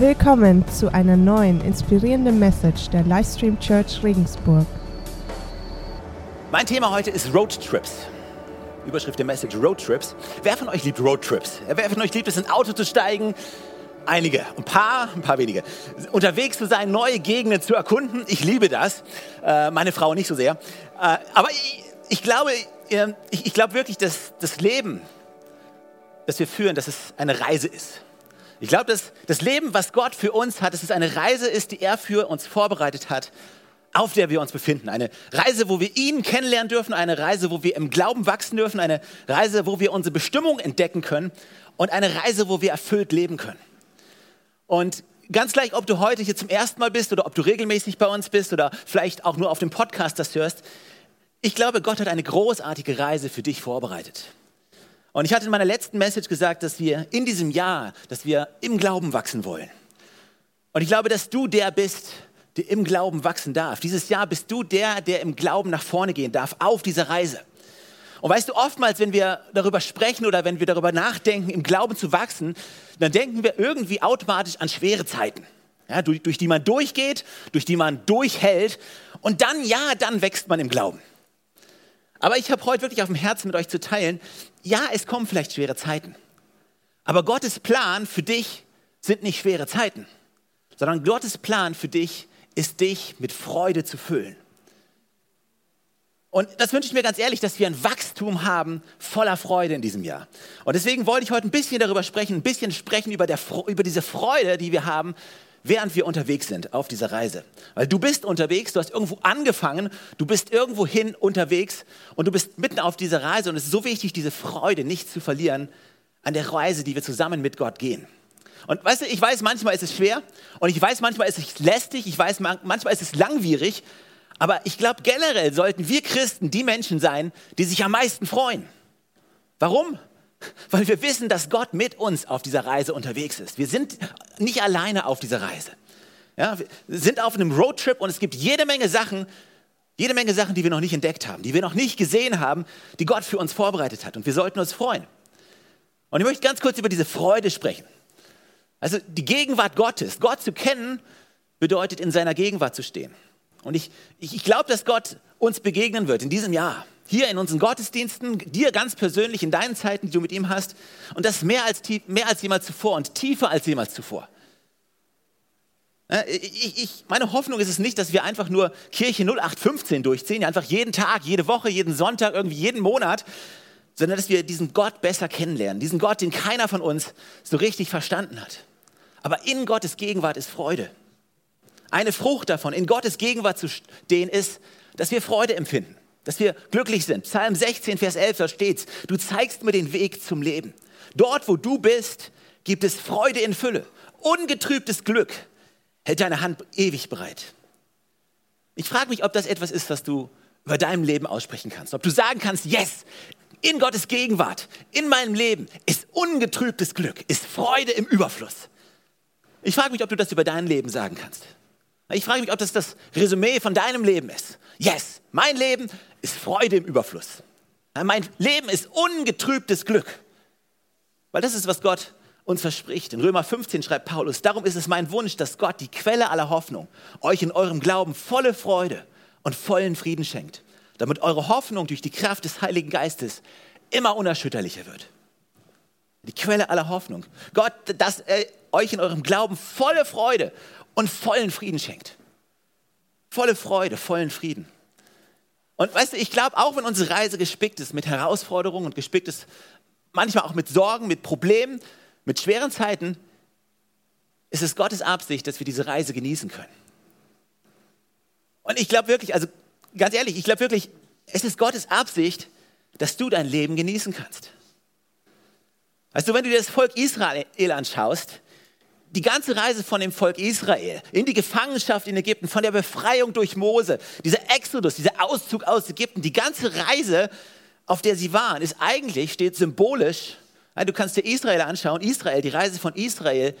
Willkommen zu einer neuen inspirierenden Message der Livestream Church Regensburg. Mein Thema heute ist Roadtrips. Überschrift der Message Roadtrips. Wer von euch liebt Roadtrips? Wer von euch liebt es, in ein Auto zu steigen? Einige, ein paar, ein paar wenige. Unterwegs zu sein, neue Gegenden zu erkunden. Ich liebe das. Äh, meine Frau nicht so sehr. Äh, aber ich, ich glaube, ich glaube wirklich, dass das Leben, das wir führen, dass es eine Reise ist. Ich glaube, dass das Leben, was Gott für uns hat, dass es eine Reise ist, die er für uns vorbereitet hat, auf der wir uns befinden. Eine Reise, wo wir ihn kennenlernen dürfen, eine Reise, wo wir im Glauben wachsen dürfen, eine Reise, wo wir unsere Bestimmung entdecken können und eine Reise, wo wir erfüllt leben können. Und ganz gleich, ob du heute hier zum ersten Mal bist oder ob du regelmäßig bei uns bist oder vielleicht auch nur auf dem Podcast das hörst, ich glaube, Gott hat eine großartige Reise für dich vorbereitet. Und ich hatte in meiner letzten Message gesagt, dass wir in diesem Jahr, dass wir im Glauben wachsen wollen. Und ich glaube, dass du der bist, der im Glauben wachsen darf. Dieses Jahr bist du der, der im Glauben nach vorne gehen darf auf dieser Reise. Und weißt du, oftmals, wenn wir darüber sprechen oder wenn wir darüber nachdenken, im Glauben zu wachsen, dann denken wir irgendwie automatisch an schwere Zeiten, ja, durch, durch die man durchgeht, durch die man durchhält. Und dann, ja, dann wächst man im Glauben. Aber ich habe heute wirklich auf dem Herzen mit euch zu teilen, ja, es kommen vielleicht schwere Zeiten. Aber Gottes Plan für dich sind nicht schwere Zeiten, sondern Gottes Plan für dich ist, dich mit Freude zu füllen. Und das wünsche ich mir ganz ehrlich, dass wir ein Wachstum haben voller Freude in diesem Jahr. Und deswegen wollte ich heute ein bisschen darüber sprechen, ein bisschen sprechen über, der, über diese Freude, die wir haben, während wir unterwegs sind auf dieser Reise. Weil du bist unterwegs, du hast irgendwo angefangen, du bist irgendwo hin unterwegs und du bist mitten auf dieser Reise und es ist so wichtig, diese Freude nicht zu verlieren an der Reise, die wir zusammen mit Gott gehen. Und weißt du, ich weiß, manchmal ist es schwer und ich weiß, manchmal ist es lästig, ich weiß, manchmal ist es langwierig, aber ich glaube, generell sollten wir Christen die Menschen sein, die sich am meisten freuen. Warum? Weil wir wissen, dass Gott mit uns auf dieser Reise unterwegs ist. Wir sind nicht alleine auf dieser Reise. Ja, wir sind auf einem Roadtrip und es gibt jede Menge Sachen, jede Menge Sachen, die wir noch nicht entdeckt haben, die wir noch nicht gesehen haben, die Gott für uns vorbereitet hat. Und wir sollten uns freuen. Und ich möchte ganz kurz über diese Freude sprechen. Also die Gegenwart Gottes. Gott zu kennen bedeutet, in seiner Gegenwart zu stehen. Und ich, ich, ich glaube, dass Gott uns begegnen wird in diesem Jahr hier in unseren Gottesdiensten, dir ganz persönlich in deinen Zeiten, die du mit ihm hast. Und das mehr als, mehr als jemals zuvor und tiefer als jemals zuvor. Ich, ich, meine Hoffnung ist es nicht, dass wir einfach nur Kirche 0815 durchziehen, einfach jeden Tag, jede Woche, jeden Sonntag, irgendwie jeden Monat, sondern dass wir diesen Gott besser kennenlernen. Diesen Gott, den keiner von uns so richtig verstanden hat. Aber in Gottes Gegenwart ist Freude. Eine Frucht davon, in Gottes Gegenwart zu stehen, ist, dass wir Freude empfinden dass wir glücklich sind. Psalm 16, Vers 11, da steht, du zeigst mir den Weg zum Leben. Dort, wo du bist, gibt es Freude in Fülle. Ungetrübtes Glück hält deine Hand ewig bereit. Ich frage mich, ob das etwas ist, was du über deinem Leben aussprechen kannst. Ob du sagen kannst, yes, in Gottes Gegenwart, in meinem Leben ist ungetrübtes Glück, ist Freude im Überfluss. Ich frage mich, ob du das über dein Leben sagen kannst. Ich frage mich, ob das das Resümee von deinem Leben ist. Yes, mein Leben ist Freude im Überfluss. Mein Leben ist ungetrübtes Glück. Weil das ist, was Gott uns verspricht. In Römer 15 schreibt Paulus, darum ist es mein Wunsch, dass Gott, die Quelle aller Hoffnung, euch in eurem Glauben volle Freude und vollen Frieden schenkt, damit eure Hoffnung durch die Kraft des Heiligen Geistes immer unerschütterlicher wird. Die Quelle aller Hoffnung. Gott, dass er euch in eurem Glauben volle Freude und vollen Frieden schenkt. Volle Freude, vollen Frieden. Und weißt du, ich glaube, auch wenn unsere Reise gespickt ist mit Herausforderungen und gespickt ist manchmal auch mit Sorgen, mit Problemen, mit schweren Zeiten, ist es Gottes Absicht, dass wir diese Reise genießen können. Und ich glaube wirklich, also ganz ehrlich, ich glaube wirklich, es ist Gottes Absicht, dass du dein Leben genießen kannst. Weißt du, wenn du dir das Volk Israel anschaust, die ganze Reise von dem Volk Israel in die Gefangenschaft in Ägypten, von der Befreiung durch Mose, dieser Exodus, dieser Auszug aus Ägypten, die ganze Reise, auf der sie waren, ist eigentlich, steht symbolisch, du kannst dir Israel anschauen, Israel, die Reise von Israel,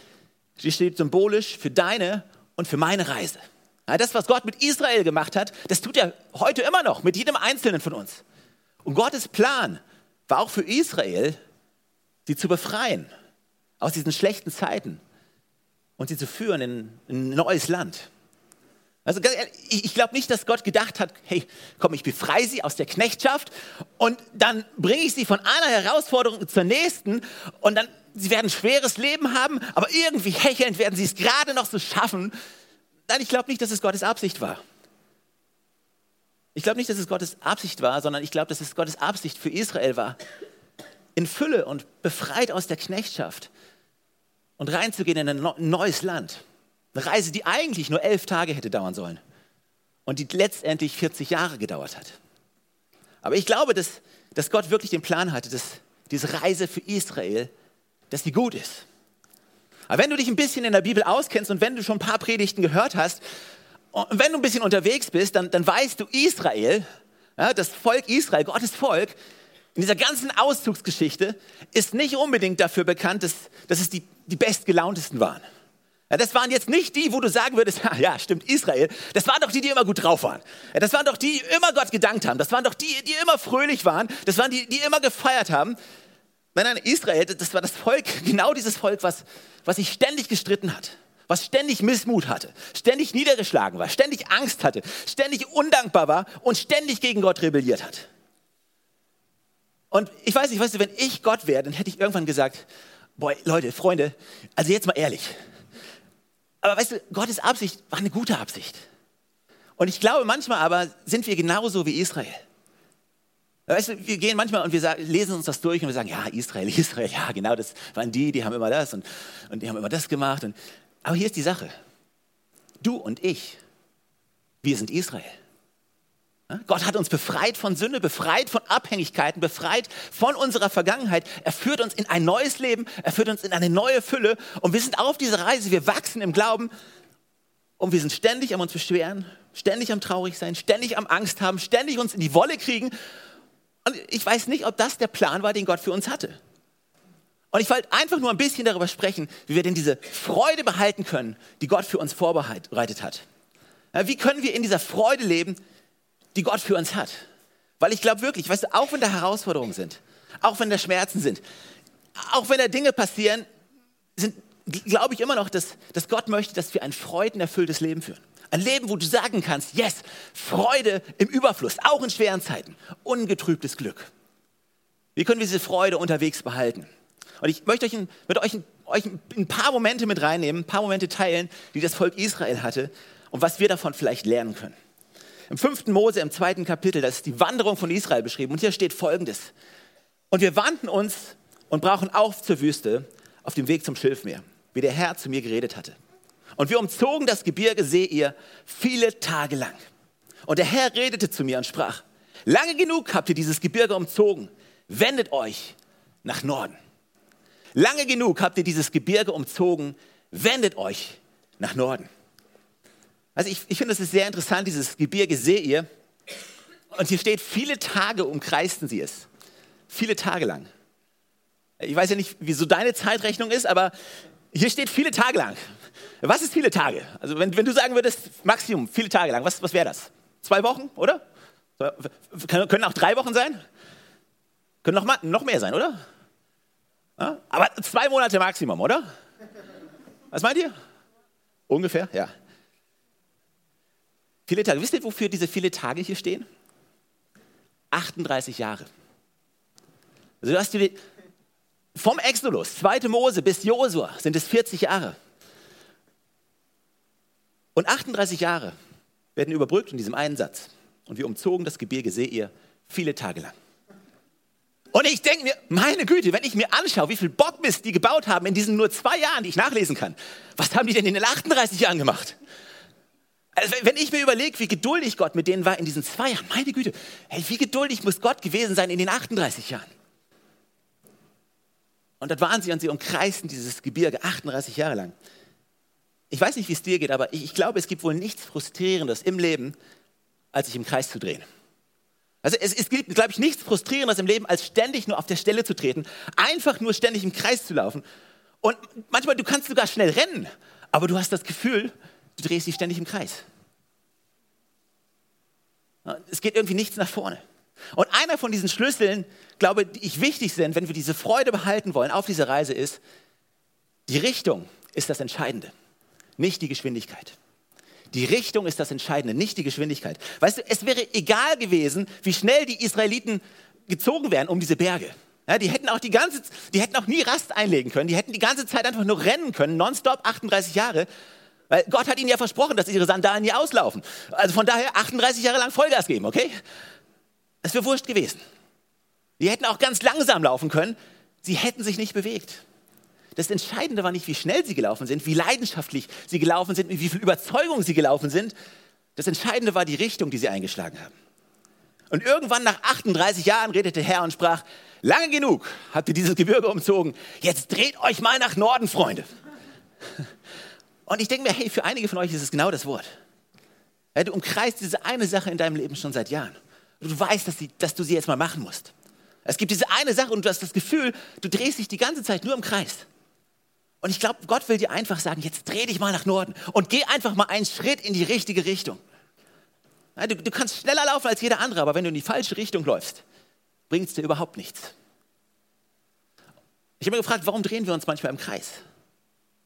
die steht symbolisch für deine und für meine Reise. Das, was Gott mit Israel gemacht hat, das tut er heute immer noch, mit jedem Einzelnen von uns. Und Gottes Plan war auch für Israel, sie zu befreien aus diesen schlechten Zeiten und sie zu führen in ein neues Land. Also ich glaube nicht, dass Gott gedacht hat, hey, komm, ich befreie sie aus der Knechtschaft und dann bringe ich sie von einer Herausforderung zur nächsten und dann, sie werden ein schweres Leben haben, aber irgendwie hechelnd werden sie es gerade noch so schaffen. Nein, ich glaube nicht, dass es Gottes Absicht war. Ich glaube nicht, dass es Gottes Absicht war, sondern ich glaube, dass es Gottes Absicht für Israel war, in Fülle und befreit aus der Knechtschaft und reinzugehen in ein neues Land. Eine Reise, die eigentlich nur elf Tage hätte dauern sollen und die letztendlich 40 Jahre gedauert hat. Aber ich glaube, dass, dass Gott wirklich den Plan hatte, dass diese Reise für Israel, dass die gut ist. Aber wenn du dich ein bisschen in der Bibel auskennst und wenn du schon ein paar Predigten gehört hast und wenn du ein bisschen unterwegs bist, dann, dann weißt du, Israel, ja, das Volk Israel, Gottes Volk, in dieser ganzen Auszugsgeschichte ist nicht unbedingt dafür bekannt, dass, dass es die, die bestgelauntesten waren. Ja, das waren jetzt nicht die, wo du sagen würdest, ja, stimmt, Israel, das waren doch die, die immer gut drauf waren. Ja, das waren doch die, die immer Gott gedankt haben. Das waren doch die, die immer fröhlich waren. Das waren die, die immer gefeiert haben. Nein, nein, Israel, das war das Volk, genau dieses Volk, was, was sich ständig gestritten hat. Was ständig Missmut hatte, ständig niedergeschlagen war, ständig Angst hatte, ständig undankbar war und ständig gegen Gott rebelliert hat. Und ich weiß nicht, weißt du, wenn ich Gott wäre, dann hätte ich irgendwann gesagt, boah, Leute, Freunde, also jetzt mal ehrlich, aber weißt du, Gottes Absicht war eine gute Absicht. Und ich glaube, manchmal aber sind wir genauso wie Israel. Weißt du, wir gehen manchmal und wir sagen, lesen uns das durch und wir sagen, ja, Israel, Israel, ja, genau, das waren die, die haben immer das und, und die haben immer das gemacht. Und, aber hier ist die Sache. Du und ich, wir sind Israel. Gott hat uns befreit von Sünde, befreit von Abhängigkeiten, befreit von unserer Vergangenheit. Er führt uns in ein neues Leben, er führt uns in eine neue Fülle und wir sind auf dieser Reise, wir wachsen im Glauben und wir sind ständig am uns beschweren, ständig am traurig sein, ständig am Angst haben, ständig uns in die Wolle kriegen. Und ich weiß nicht, ob das der Plan war, den Gott für uns hatte. Und ich wollte einfach nur ein bisschen darüber sprechen, wie wir denn diese Freude behalten können, die Gott für uns vorbereitet hat. Wie können wir in dieser Freude leben, die Gott für uns hat. Weil ich glaube wirklich, weißt du, auch wenn da Herausforderungen sind, auch wenn da Schmerzen sind, auch wenn da Dinge passieren, glaube ich immer noch, dass, dass Gott möchte, dass wir ein freudenerfülltes Leben führen. Ein Leben, wo du sagen kannst, yes, Freude im Überfluss, auch in schweren Zeiten, ungetrübtes Glück. Wie können wir diese Freude unterwegs behalten? Und ich möchte euch, ein, mit euch, ein, euch ein paar Momente mit reinnehmen, ein paar Momente teilen, die das Volk Israel hatte und was wir davon vielleicht lernen können. Im fünften Mose, im zweiten Kapitel, da ist die Wanderung von Israel beschrieben. Und hier steht Folgendes. Und wir wandten uns und brachen auf zur Wüste auf dem Weg zum Schilfmeer, wie der Herr zu mir geredet hatte. Und wir umzogen das Gebirge Seir viele Tage lang. Und der Herr redete zu mir und sprach, lange genug habt ihr dieses Gebirge umzogen, wendet euch nach Norden. Lange genug habt ihr dieses Gebirge umzogen, wendet euch nach Norden. Also ich, ich finde, es ist sehr interessant, dieses Gebirge Seir. Und hier steht, viele Tage umkreisten sie es. Viele Tage lang. Ich weiß ja nicht, wieso deine Zeitrechnung ist, aber hier steht viele Tage lang. Was ist viele Tage? Also wenn, wenn du sagen würdest, Maximum, viele Tage lang, was, was wäre das? Zwei Wochen, oder? Können auch drei Wochen sein? Können noch, noch mehr sein, oder? Ja? Aber zwei Monate Maximum, oder? Was meint ihr? Ungefähr, ja. Viele Tage. Wisst ihr, wofür diese viele Tage hier stehen? 38 Jahre. Also du hast die, vom Exodus, 2. Mose bis Josua sind es 40 Jahre. Und 38 Jahre werden überbrückt in diesem einen Satz. Und wir umzogen das Gebirge Seir viele Tage lang. Und ich denke mir, meine Güte, wenn ich mir anschaue, wie viel Bockmist die gebaut haben in diesen nur zwei Jahren, die ich nachlesen kann, was haben die denn in den 38 Jahren gemacht? Also wenn ich mir überlege, wie geduldig Gott mit denen war in diesen zwei Jahren, meine Güte, hey, wie geduldig muss Gott gewesen sein in den 38 Jahren? Und dort waren sie und sie umkreisten dieses Gebirge 38 Jahre lang. Ich weiß nicht, wie es dir geht, aber ich, ich glaube, es gibt wohl nichts Frustrierendes im Leben, als sich im Kreis zu drehen. Also es, es gibt, glaube ich, nichts Frustrierendes im Leben, als ständig nur auf der Stelle zu treten, einfach nur ständig im Kreis zu laufen. Und manchmal, du kannst sogar schnell rennen, aber du hast das Gefühl, Du drehst dich ständig im Kreis. Es geht irgendwie nichts nach vorne. Und einer von diesen Schlüsseln, glaube ich, wichtig sind, wenn wir diese Freude behalten wollen auf dieser Reise, ist, die Richtung ist das Entscheidende. nicht die Geschwindigkeit. Die Richtung ist das Entscheidende, nicht die Geschwindigkeit. Weißt du, es wäre egal gewesen, wie schnell die Israeliten gezogen wären um diese Berge. Ja, die hätten auch die ganze, die hätten auch nie Rast einlegen können. Die hätten die ganze Zeit einfach nur rennen können, nonstop 38 Jahre. Weil Gott hat ihnen ja versprochen, dass ihre Sandalen nie auslaufen. Also von daher 38 Jahre lang Vollgas geben, okay? Es wäre wurscht gewesen. Die hätten auch ganz langsam laufen können. Sie hätten sich nicht bewegt. Das Entscheidende war nicht, wie schnell sie gelaufen sind, wie leidenschaftlich sie gelaufen sind, wie viel Überzeugung sie gelaufen sind. Das Entscheidende war die Richtung, die sie eingeschlagen haben. Und irgendwann nach 38 Jahren redete Herr und sprach, lange genug habt ihr dieses Gebirge umzogen, jetzt dreht euch mal nach Norden, Freunde. Und ich denke mir, hey, für einige von euch ist es genau das Wort. Ja, du umkreist diese eine Sache in deinem Leben schon seit Jahren. Du weißt, dass, die, dass du sie jetzt mal machen musst. Es gibt diese eine Sache und du hast das Gefühl, du drehst dich die ganze Zeit nur im Kreis. Und ich glaube, Gott will dir einfach sagen, jetzt dreh dich mal nach Norden und geh einfach mal einen Schritt in die richtige Richtung. Du, du kannst schneller laufen als jeder andere, aber wenn du in die falsche Richtung läufst, bringt es dir überhaupt nichts. Ich habe mir gefragt, warum drehen wir uns manchmal im Kreis?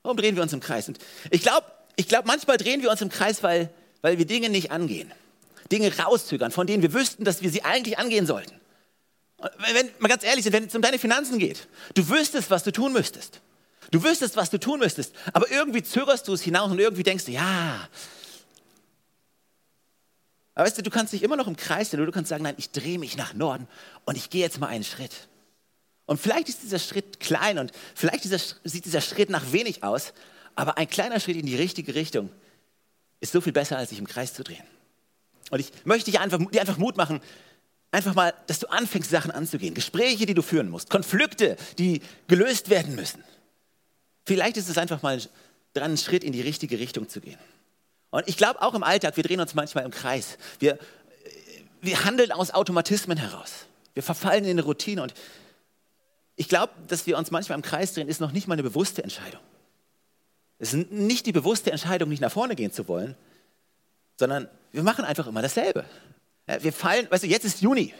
Warum drehen wir uns im Kreis? Und ich glaube, ich glaub, manchmal drehen wir uns im Kreis, weil, weil wir Dinge nicht angehen. Dinge rauszögern, von denen wir wüssten, dass wir sie eigentlich angehen sollten. Wenn, mal ganz ehrlich wenn es um deine Finanzen geht, du wüsstest, was du tun müsstest. Du wüsstest, was du tun müsstest, aber irgendwie zögerst du es hinaus und irgendwie denkst du, ja. Aber weißt du, du kannst dich immer noch im Kreis drehen, du kannst sagen, nein, ich drehe mich nach Norden und ich gehe jetzt mal einen Schritt. Und vielleicht ist dieser Schritt klein und vielleicht dieser, sieht dieser Schritt nach wenig aus, aber ein kleiner Schritt in die richtige Richtung ist so viel besser, als sich im Kreis zu drehen. Und ich möchte dir einfach, dir einfach Mut machen, einfach mal, dass du anfängst, Sachen anzugehen. Gespräche, die du führen musst, Konflikte, die gelöst werden müssen. Vielleicht ist es einfach mal dran, einen Schritt in die richtige Richtung zu gehen. Und ich glaube auch im Alltag, wir drehen uns manchmal im Kreis. Wir, wir handeln aus Automatismen heraus. Wir verfallen in eine Routine. Und ich glaube, dass wir uns manchmal im Kreis drehen, ist noch nicht mal eine bewusste Entscheidung. Es ist nicht die bewusste Entscheidung, nicht nach vorne gehen zu wollen, sondern wir machen einfach immer dasselbe. Wir fallen, weißt du, jetzt ist Juni.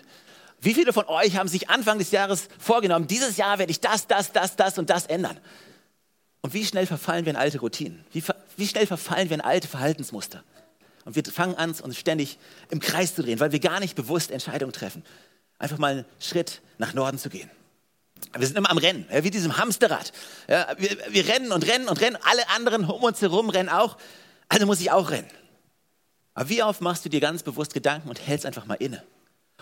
Wie viele von euch haben sich Anfang des Jahres vorgenommen, dieses Jahr werde ich das, das, das, das und das ändern? Und wie schnell verfallen wir in alte Routinen? Wie, wie schnell verfallen wir in alte Verhaltensmuster? Und wir fangen an, uns ständig im Kreis zu drehen, weil wir gar nicht bewusst Entscheidungen treffen. Einfach mal einen Schritt nach Norden zu gehen. Wir sind immer am Rennen, ja, wie diesem Hamsterrad. Ja, wir, wir rennen und rennen und rennen. Alle anderen um uns herum rennen auch. Also muss ich auch rennen. Aber wie oft machst du dir ganz bewusst Gedanken und hältst einfach mal inne?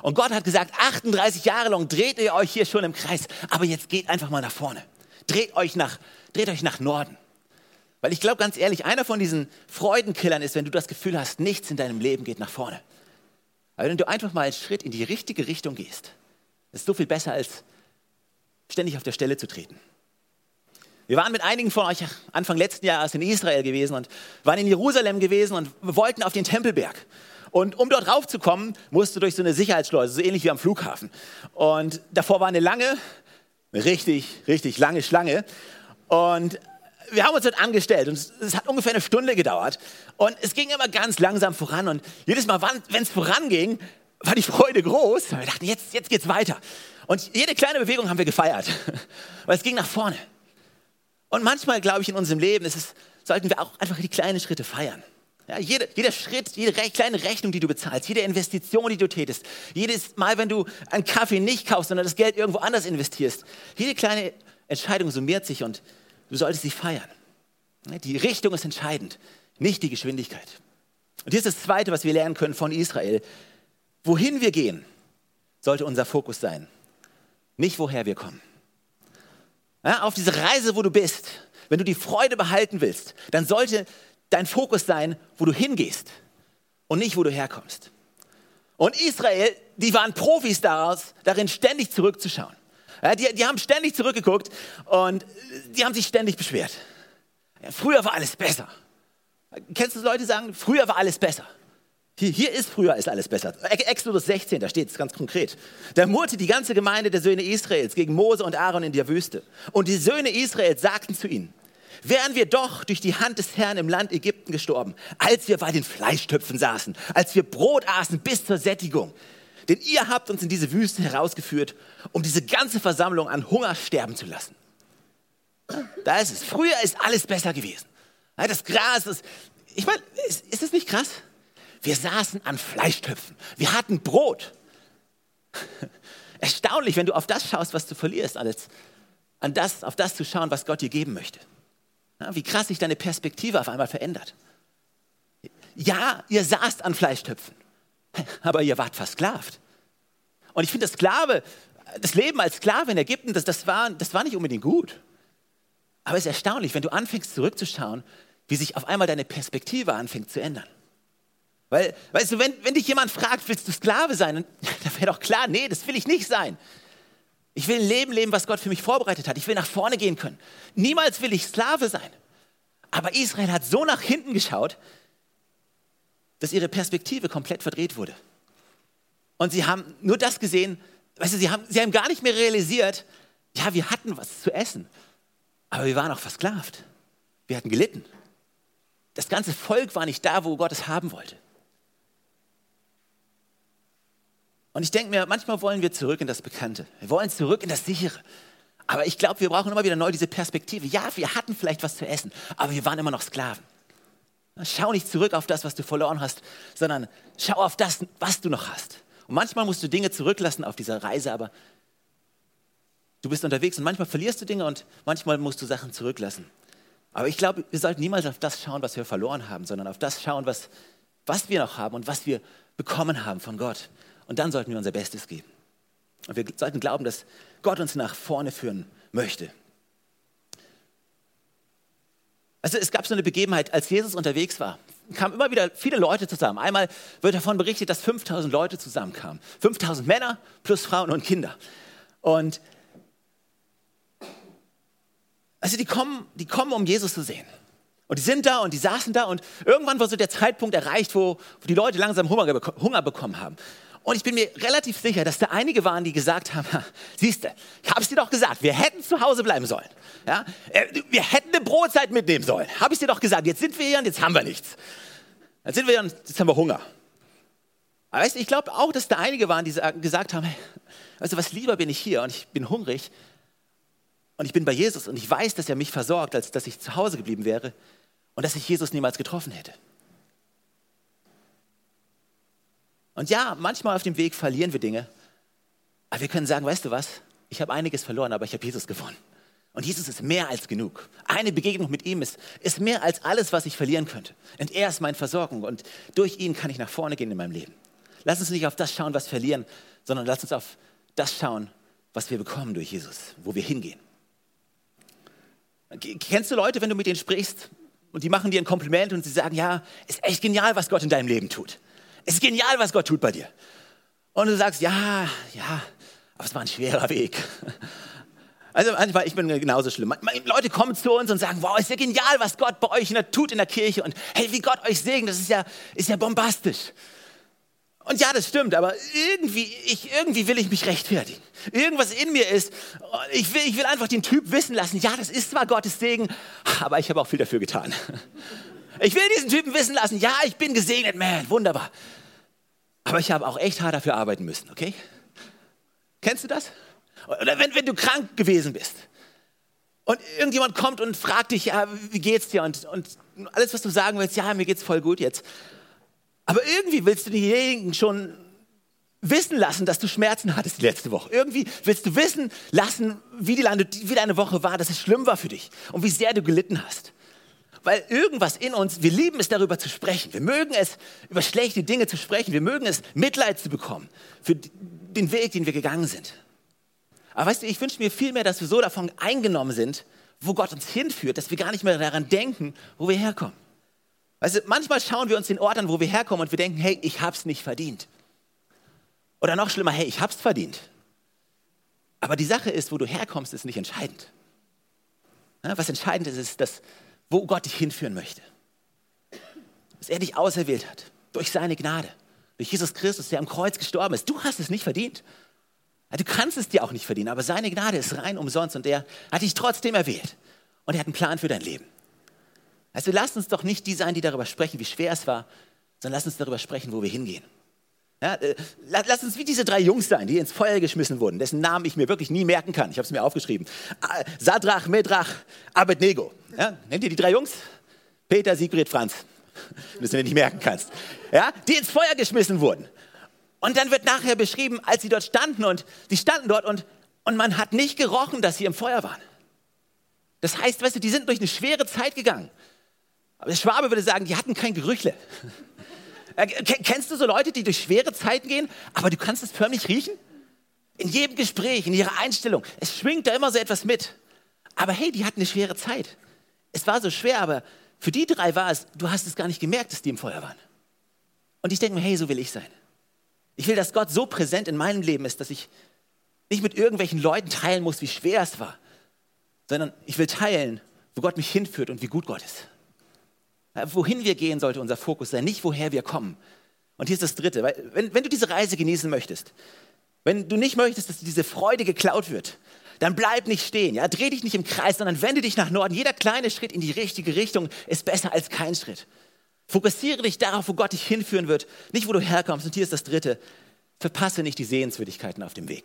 Und Gott hat gesagt, 38 Jahre lang dreht ihr euch hier schon im Kreis, aber jetzt geht einfach mal nach vorne. Dreht euch nach dreht euch nach Norden. Weil ich glaube ganz ehrlich, einer von diesen Freudenkillern ist, wenn du das Gefühl hast, nichts in deinem Leben geht nach vorne. Aber wenn du einfach mal einen Schritt in die richtige Richtung gehst, ist so viel besser, als ständig auf der Stelle zu treten. Wir waren mit einigen von euch Anfang letzten Jahres in Israel gewesen und waren in Jerusalem gewesen und wollten auf den Tempelberg. Und um dort raufzukommen, musst du durch so eine Sicherheitsschleuse, so ähnlich wie am Flughafen. Und davor war eine lange, richtig, richtig lange Schlange. Und wir haben uns dort angestellt und es hat ungefähr eine Stunde gedauert. Und es ging immer ganz langsam voran. Und jedes Mal, wenn es voranging, war die Freude groß. Wir dachten, jetzt, jetzt geht's weiter. Und jede kleine Bewegung haben wir gefeiert, weil es ging nach vorne. Und manchmal, glaube ich, in unserem Leben es, sollten wir auch einfach die kleinen Schritte feiern. Ja, jede, jeder Schritt, jede re kleine Rechnung, die du bezahlst, jede Investition, die du tätest, jedes Mal, wenn du einen Kaffee nicht kaufst, sondern das Geld irgendwo anders investierst, jede kleine Entscheidung summiert sich und Du solltest sie feiern. Die Richtung ist entscheidend, nicht die Geschwindigkeit. Und hier ist das Zweite, was wir lernen können von Israel. Wohin wir gehen, sollte unser Fokus sein, nicht woher wir kommen. Ja, auf diese Reise, wo du bist, wenn du die Freude behalten willst, dann sollte dein Fokus sein, wo du hingehst und nicht, wo du herkommst. Und Israel, die waren Profis daraus, darin ständig zurückzuschauen. Ja, die, die haben ständig zurückgeguckt und die haben sich ständig beschwert. Ja, früher war alles besser. Kennst du Leute, sagen, früher war alles besser? Hier, hier ist früher ist alles besser. Exodus 16, da steht es ganz konkret. Da murrte die ganze Gemeinde der Söhne Israels gegen Mose und Aaron in der Wüste. Und die Söhne Israels sagten zu ihnen, wären wir doch durch die Hand des Herrn im Land Ägypten gestorben, als wir bei den Fleischtöpfen saßen, als wir Brot aßen bis zur Sättigung. Denn ihr habt uns in diese Wüste herausgeführt, um diese ganze Versammlung an Hunger sterben zu lassen. Da ist es. Früher ist alles besser gewesen. Das Gras ist, ich meine, ist, ist das nicht krass? Wir saßen an Fleischtöpfen. Wir hatten Brot. Erstaunlich, wenn du auf das schaust, was du verlierst, alles, an das, auf das zu schauen, was Gott dir geben möchte. Ja, wie krass sich deine Perspektive auf einmal verändert. Ja, ihr saßt an Fleischtöpfen, aber ihr wart versklavt. Und ich finde, das Sklave, das Leben als Sklave in Ägypten, das, das, war, das war nicht unbedingt gut. Aber es ist erstaunlich, wenn du anfängst zurückzuschauen, wie sich auf einmal deine Perspektive anfängt zu ändern. Weil, weißt du, wenn, wenn dich jemand fragt, willst du Sklave sein, dann, dann wäre doch klar, nee, das will ich nicht sein. Ich will ein Leben leben, was Gott für mich vorbereitet hat. Ich will nach vorne gehen können. Niemals will ich Sklave sein. Aber Israel hat so nach hinten geschaut, dass ihre Perspektive komplett verdreht wurde. Und sie haben nur das gesehen, weißt du, sie haben, sie haben gar nicht mehr realisiert, ja, wir hatten was zu essen, aber wir waren auch versklavt. Wir hatten gelitten. Das ganze Volk war nicht da, wo Gott es haben wollte. Und ich denke mir, manchmal wollen wir zurück in das Bekannte. Wir wollen zurück in das Sichere. Aber ich glaube, wir brauchen immer wieder neu diese Perspektive. Ja, wir hatten vielleicht was zu essen, aber wir waren immer noch Sklaven. Schau nicht zurück auf das, was du verloren hast, sondern schau auf das, was du noch hast. Und manchmal musst du Dinge zurücklassen auf dieser Reise, aber du bist unterwegs und manchmal verlierst du Dinge und manchmal musst du Sachen zurücklassen. Aber ich glaube, wir sollten niemals auf das schauen, was wir verloren haben, sondern auf das schauen, was, was wir noch haben und was wir bekommen haben von Gott. Und dann sollten wir unser Bestes geben. Und wir sollten glauben, dass Gott uns nach vorne führen möchte. Also es gab so eine Begebenheit, als Jesus unterwegs war, kamen immer wieder viele Leute zusammen. Einmal wird davon berichtet, dass 5000 Leute zusammenkamen. 5000 Männer plus Frauen und Kinder. Und also die kommen, die kommen, um Jesus zu sehen. Und die sind da und die saßen da und irgendwann war so der Zeitpunkt erreicht, wo, wo die Leute langsam Hunger, Hunger bekommen haben. Und ich bin mir relativ sicher, dass da einige waren, die gesagt haben, siehst du, ich habe es dir doch gesagt, wir hätten zu Hause bleiben sollen. Ja? Äh, wir hätten eine Brotzeit mitnehmen sollen. Habe ich dir doch gesagt, jetzt sind wir hier und jetzt haben wir nichts. Jetzt sind wir hier und jetzt haben wir Hunger. Aber weißt du, ich glaube auch, dass da einige waren, die gesagt haben, hey, weißt du was, lieber bin ich hier und ich bin hungrig und ich bin bei Jesus und ich weiß, dass er mich versorgt, als dass ich zu Hause geblieben wäre und dass ich Jesus niemals getroffen hätte. Und ja, manchmal auf dem Weg verlieren wir Dinge, aber wir können sagen, weißt du was, ich habe einiges verloren, aber ich habe Jesus gewonnen. Und Jesus ist mehr als genug. Eine Begegnung mit ihm ist, ist mehr als alles, was ich verlieren könnte. Und er ist meine Versorgung und durch ihn kann ich nach vorne gehen in meinem Leben. Lass uns nicht auf das schauen, was wir verlieren, sondern lass uns auf das schauen, was wir bekommen durch Jesus, wo wir hingehen. Kennst du Leute, wenn du mit denen sprichst und die machen dir ein Kompliment und sie sagen, ja, ist echt genial, was Gott in deinem Leben tut. Ist genial, was Gott tut bei dir. Und du sagst, ja, ja, aber es war ein schwerer Weg. Also manchmal, ich bin genauso schlimm. Leute kommen zu uns und sagen, wow, ist ja genial, was Gott bei euch tut in der Kirche und hey, wie Gott euch segnet, das ist ja, ist ja bombastisch. Und ja, das stimmt, aber irgendwie, ich, irgendwie will ich mich rechtfertigen. Irgendwas in mir ist, ich will, ich will einfach den Typ wissen lassen, ja, das ist zwar Gottes Segen, aber ich habe auch viel dafür getan. Ich will diesen Typen wissen lassen, ja, ich bin gesegnet, man, wunderbar. Aber ich habe auch echt hart dafür arbeiten müssen, okay? Kennst du das? Oder wenn, wenn du krank gewesen bist und irgendjemand kommt und fragt dich, ja, wie geht's dir? Und, und alles, was du sagen willst, ja, mir geht's voll gut jetzt. Aber irgendwie willst du denjenigen schon wissen lassen, dass du Schmerzen hattest die letzte Woche. Irgendwie willst du wissen lassen, wie, die, wie deine Woche war, dass es schlimm war für dich und wie sehr du gelitten hast. Weil irgendwas in uns, wir lieben es darüber zu sprechen. Wir mögen es, über schlechte Dinge zu sprechen. Wir mögen es, Mitleid zu bekommen für den Weg, den wir gegangen sind. Aber weißt du, ich wünsche mir vielmehr, dass wir so davon eingenommen sind, wo Gott uns hinführt, dass wir gar nicht mehr daran denken, wo wir herkommen. Weißt du, manchmal schauen wir uns den Ort an, wo wir herkommen und wir denken, hey, ich hab's nicht verdient. Oder noch schlimmer, hey, ich hab's verdient. Aber die Sache ist, wo du herkommst, ist nicht entscheidend. was entscheidend ist, ist, dass, wo Gott dich hinführen möchte. Dass er dich auserwählt hat, durch seine Gnade, durch Jesus Christus, der am Kreuz gestorben ist. Du hast es nicht verdient. Du kannst es dir auch nicht verdienen, aber seine Gnade ist rein umsonst und er hat dich trotzdem erwählt. Und er hat einen Plan für dein Leben. Also lasst uns doch nicht die sein, die darüber sprechen, wie schwer es war, sondern lasst uns darüber sprechen, wo wir hingehen. Ja, äh, lasst uns wie diese drei Jungs sein, die ins Feuer geschmissen wurden, dessen Namen ich mir wirklich nie merken kann. Ich habe es mir aufgeschrieben. Sadrach, Medrach, Abednego. Ja, nennt ihr die drei Jungs? Peter, Siegfried, Franz, wenn du es nicht merken kannst, ja, die ins Feuer geschmissen wurden. Und dann wird nachher beschrieben, als sie dort standen und sie standen dort und, und man hat nicht gerochen, dass sie im Feuer waren. Das heißt, weißt du, die sind durch eine schwere Zeit gegangen. Aber der Schwabe würde sagen, die hatten kein Gerüchle. Äh, kennst du so Leute, die durch schwere Zeiten gehen, aber du kannst es förmlich riechen? In jedem Gespräch, in ihrer Einstellung. Es schwingt da immer so etwas mit. Aber hey, die hatten eine schwere Zeit. Es war so schwer, aber für die drei war es, du hast es gar nicht gemerkt, dass die im Feuer waren. Und ich denke mir, hey, so will ich sein. Ich will, dass Gott so präsent in meinem Leben ist, dass ich nicht mit irgendwelchen Leuten teilen muss, wie schwer es war, sondern ich will teilen, wo Gott mich hinführt und wie gut Gott ist. Wohin wir gehen, sollte unser Fokus sein, nicht woher wir kommen. Und hier ist das Dritte, weil, wenn, wenn du diese Reise genießen möchtest, wenn du nicht möchtest, dass diese Freude geklaut wird, dann bleib nicht stehen. Ja? Dreh dich nicht im Kreis, sondern wende dich nach Norden. Jeder kleine Schritt in die richtige Richtung ist besser als kein Schritt. Fokussiere dich darauf, wo Gott dich hinführen wird, nicht wo du herkommst. Und hier ist das Dritte. Verpasse nicht die Sehenswürdigkeiten auf dem Weg.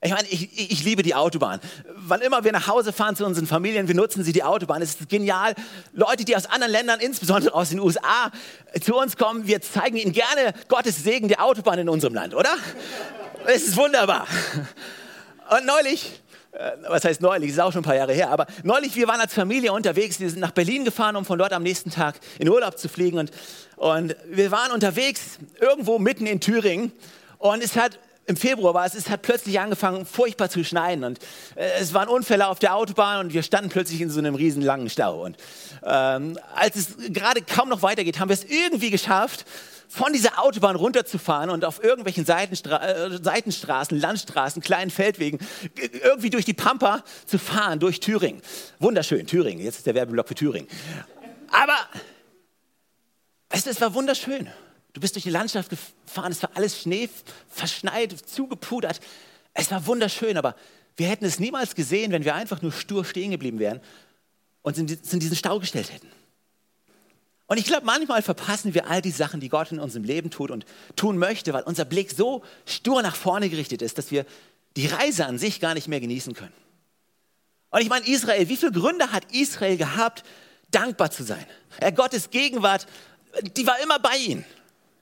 Ich meine, ich, ich, liebe die Autobahn. Wann immer wir nach Hause fahren zu unseren Familien, wir nutzen sie die Autobahn. Es ist genial. Leute, die aus anderen Ländern, insbesondere aus den USA, zu uns kommen, wir zeigen ihnen gerne Gottes Segen der Autobahn in unserem Land, oder? Es ist wunderbar. Und neulich, äh, was heißt neulich, ist auch schon ein paar Jahre her, aber neulich, wir waren als Familie unterwegs, wir sind nach Berlin gefahren, um von dort am nächsten Tag in Urlaub zu fliegen. Und, und wir waren unterwegs irgendwo mitten in Thüringen. Und es hat im Februar war es, es hat plötzlich angefangen, furchtbar zu schneien und äh, es waren Unfälle auf der Autobahn und wir standen plötzlich in so einem riesen langen Stau. Und ähm, als es gerade kaum noch weitergeht, haben wir es irgendwie geschafft, von dieser Autobahn runterzufahren und auf irgendwelchen Seitenstra äh, Seitenstraßen, Landstraßen, kleinen Feldwegen irgendwie durch die Pampa zu fahren, durch Thüringen. Wunderschön, Thüringen. Jetzt ist der Werbeblock für Thüringen. Aber weißt es war wunderschön. Du bist durch die Landschaft gefahren, es war alles Schnee, verschneit, zugepudert. Es war wunderschön, aber wir hätten es niemals gesehen, wenn wir einfach nur stur stehen geblieben wären und uns in diesen Stau gestellt hätten. Und ich glaube, manchmal verpassen wir all die Sachen, die Gott in unserem Leben tut und tun möchte, weil unser Blick so stur nach vorne gerichtet ist, dass wir die Reise an sich gar nicht mehr genießen können. Und ich meine, Israel, wie viele Gründe hat Israel gehabt, dankbar zu sein? Ja, Gottes Gegenwart, die war immer bei ihnen.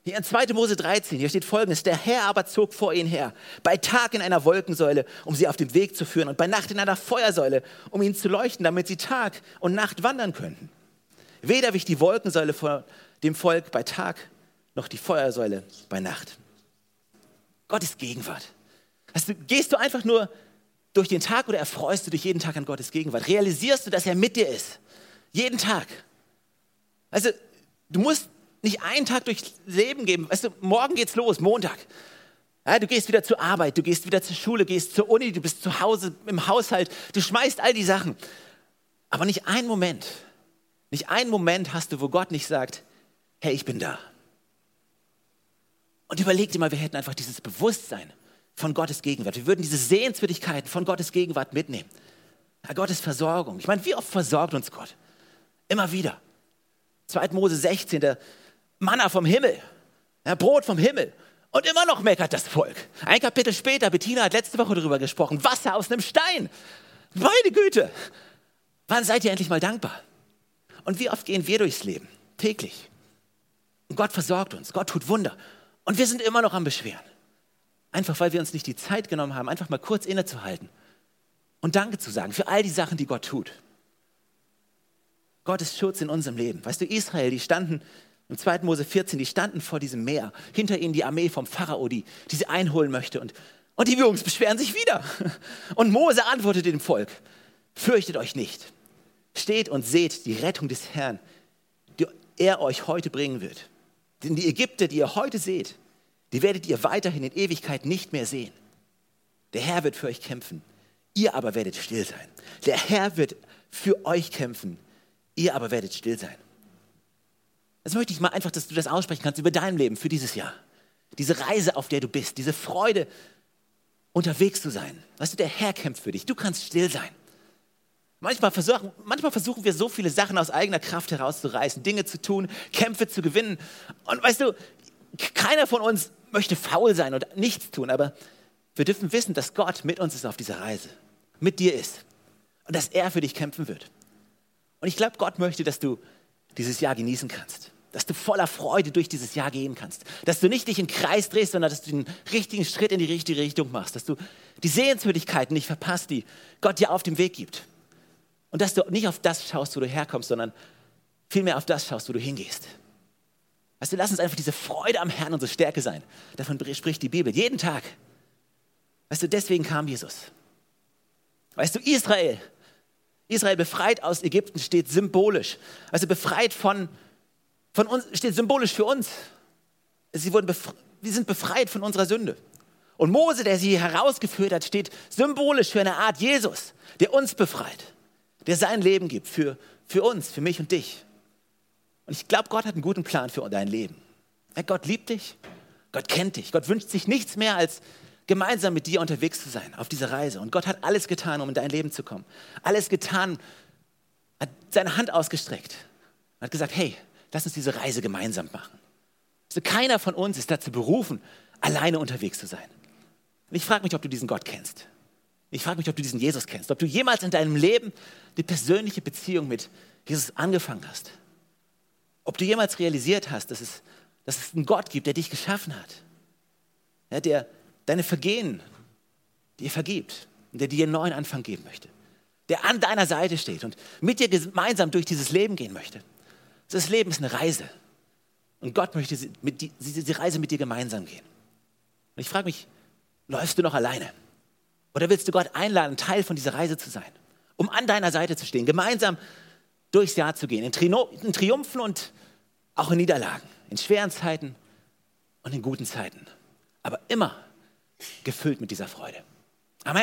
Hier in 2. Mose 13, hier steht folgendes: Der Herr aber zog vor ihnen her, bei Tag in einer Wolkensäule, um sie auf dem Weg zu führen, und bei Nacht in einer Feuersäule, um ihnen zu leuchten, damit sie Tag und Nacht wandern könnten. Weder wich die Wolkensäule vor dem Volk bei Tag, noch die Feuersäule bei Nacht. Gottes Gegenwart. Also, gehst du einfach nur durch den Tag oder erfreust du dich jeden Tag an Gottes Gegenwart? Realisierst du, dass er mit dir ist? Jeden Tag. Also, du musst nicht einen Tag durchs Leben geben. Weißt du, morgen geht's los, Montag. Ja, du gehst wieder zur Arbeit, du gehst wieder zur Schule, gehst zur Uni, du bist zu Hause im Haushalt, du schmeißt all die Sachen. Aber nicht einen Moment, nicht einen Moment hast du, wo Gott nicht sagt, hey, ich bin da. Und überleg dir mal, wir hätten einfach dieses Bewusstsein von Gottes Gegenwart. Wir würden diese Sehenswürdigkeiten von Gottes Gegenwart mitnehmen. Ja, Gottes Versorgung. Ich meine, wie oft versorgt uns Gott? Immer wieder. 2. Mose 16, der Manna vom Himmel, ja, Brot vom Himmel. Und immer noch meckert das Volk. Ein Kapitel später, Bettina hat letzte Woche darüber gesprochen, Wasser aus einem Stein. Meine Güte, wann seid ihr endlich mal dankbar? Und wie oft gehen wir durchs Leben? Täglich. Und Gott versorgt uns, Gott tut Wunder. Und wir sind immer noch am Beschweren. Einfach weil wir uns nicht die Zeit genommen haben, einfach mal kurz innezuhalten und Danke zu sagen für all die Sachen, die Gott tut. Gottes Schutz in unserem Leben. Weißt du, Israel, die standen im 2. Mose 14, die standen vor diesem Meer. Hinter ihnen die Armee vom Pharao, die, die sie einholen möchte. Und, und die Jungs beschweren sich wieder. Und Mose antwortete dem Volk, fürchtet euch nicht. Steht und seht die Rettung des Herrn, die er euch heute bringen wird. Denn die Ägypter, die ihr heute seht, die werdet ihr weiterhin in Ewigkeit nicht mehr sehen. Der Herr wird für euch kämpfen, ihr aber werdet still sein. Der Herr wird für euch kämpfen, ihr aber werdet still sein. Jetzt möchte ich mal einfach, dass du das aussprechen kannst über dein Leben für dieses Jahr. Diese Reise, auf der du bist, diese Freude, unterwegs zu sein. Weißt du, der Herr kämpft für dich. Du kannst still sein. Manchmal versuchen, manchmal versuchen wir so viele Sachen aus eigener Kraft herauszureißen, Dinge zu tun, Kämpfe zu gewinnen. Und weißt du, keiner von uns möchte faul sein und nichts tun, aber wir dürfen wissen, dass Gott mit uns ist auf dieser Reise, mit dir ist und dass er für dich kämpfen wird. Und ich glaube, Gott möchte, dass du dieses Jahr genießen kannst. Dass du voller Freude durch dieses Jahr gehen kannst. Dass du nicht dich im Kreis drehst, sondern dass du den richtigen Schritt in die richtige Richtung machst. Dass du die Sehenswürdigkeiten nicht verpasst, die Gott dir auf dem Weg gibt. Und dass du nicht auf das schaust, wo du herkommst, sondern vielmehr auf das schaust, wo du hingehst. Weißt du, lass uns einfach diese Freude am Herrn unsere Stärke sein. Davon spricht die Bibel jeden Tag. Weißt du, deswegen kam Jesus. Weißt du, Israel, Israel befreit aus Ägypten steht symbolisch. Also befreit von, von uns, steht symbolisch für uns. Sie wurden wir sind befreit von unserer Sünde. Und Mose, der sie herausgeführt hat, steht symbolisch für eine Art Jesus, der uns befreit, der sein Leben gibt für, für uns, für mich und dich. Und ich glaube, Gott hat einen guten Plan für dein Leben. Gott liebt dich, Gott kennt dich, Gott wünscht sich nichts mehr als gemeinsam mit dir unterwegs zu sein auf dieser Reise. Und Gott hat alles getan, um in dein Leben zu kommen. Alles getan, hat seine Hand ausgestreckt hat gesagt, hey, lass uns diese Reise gemeinsam machen. Also keiner von uns ist dazu berufen, alleine unterwegs zu sein. Und ich frage mich, ob du diesen Gott kennst. Ich frage mich, ob du diesen Jesus kennst, ob du jemals in deinem Leben die persönliche Beziehung mit Jesus angefangen hast. Ob du jemals realisiert hast, dass es, dass es einen Gott gibt, der dich geschaffen hat. Ja, der deine Vergehen dir vergibt und der dir einen neuen Anfang geben möchte. Der an deiner Seite steht und mit dir gemeinsam durch dieses Leben gehen möchte. Das Leben ist eine Reise. Und Gott möchte diese Reise mit dir gemeinsam gehen. Und ich frage mich, läufst du noch alleine? Oder willst du Gott einladen, Teil von dieser Reise zu sein? Um an deiner Seite zu stehen, gemeinsam durchs Jahr zu gehen, in, Triumphen und auch in Niederlagen, in schweren Zeiten und in guten Zeiten. Aber immer gefüllt mit dieser Freude. Amen.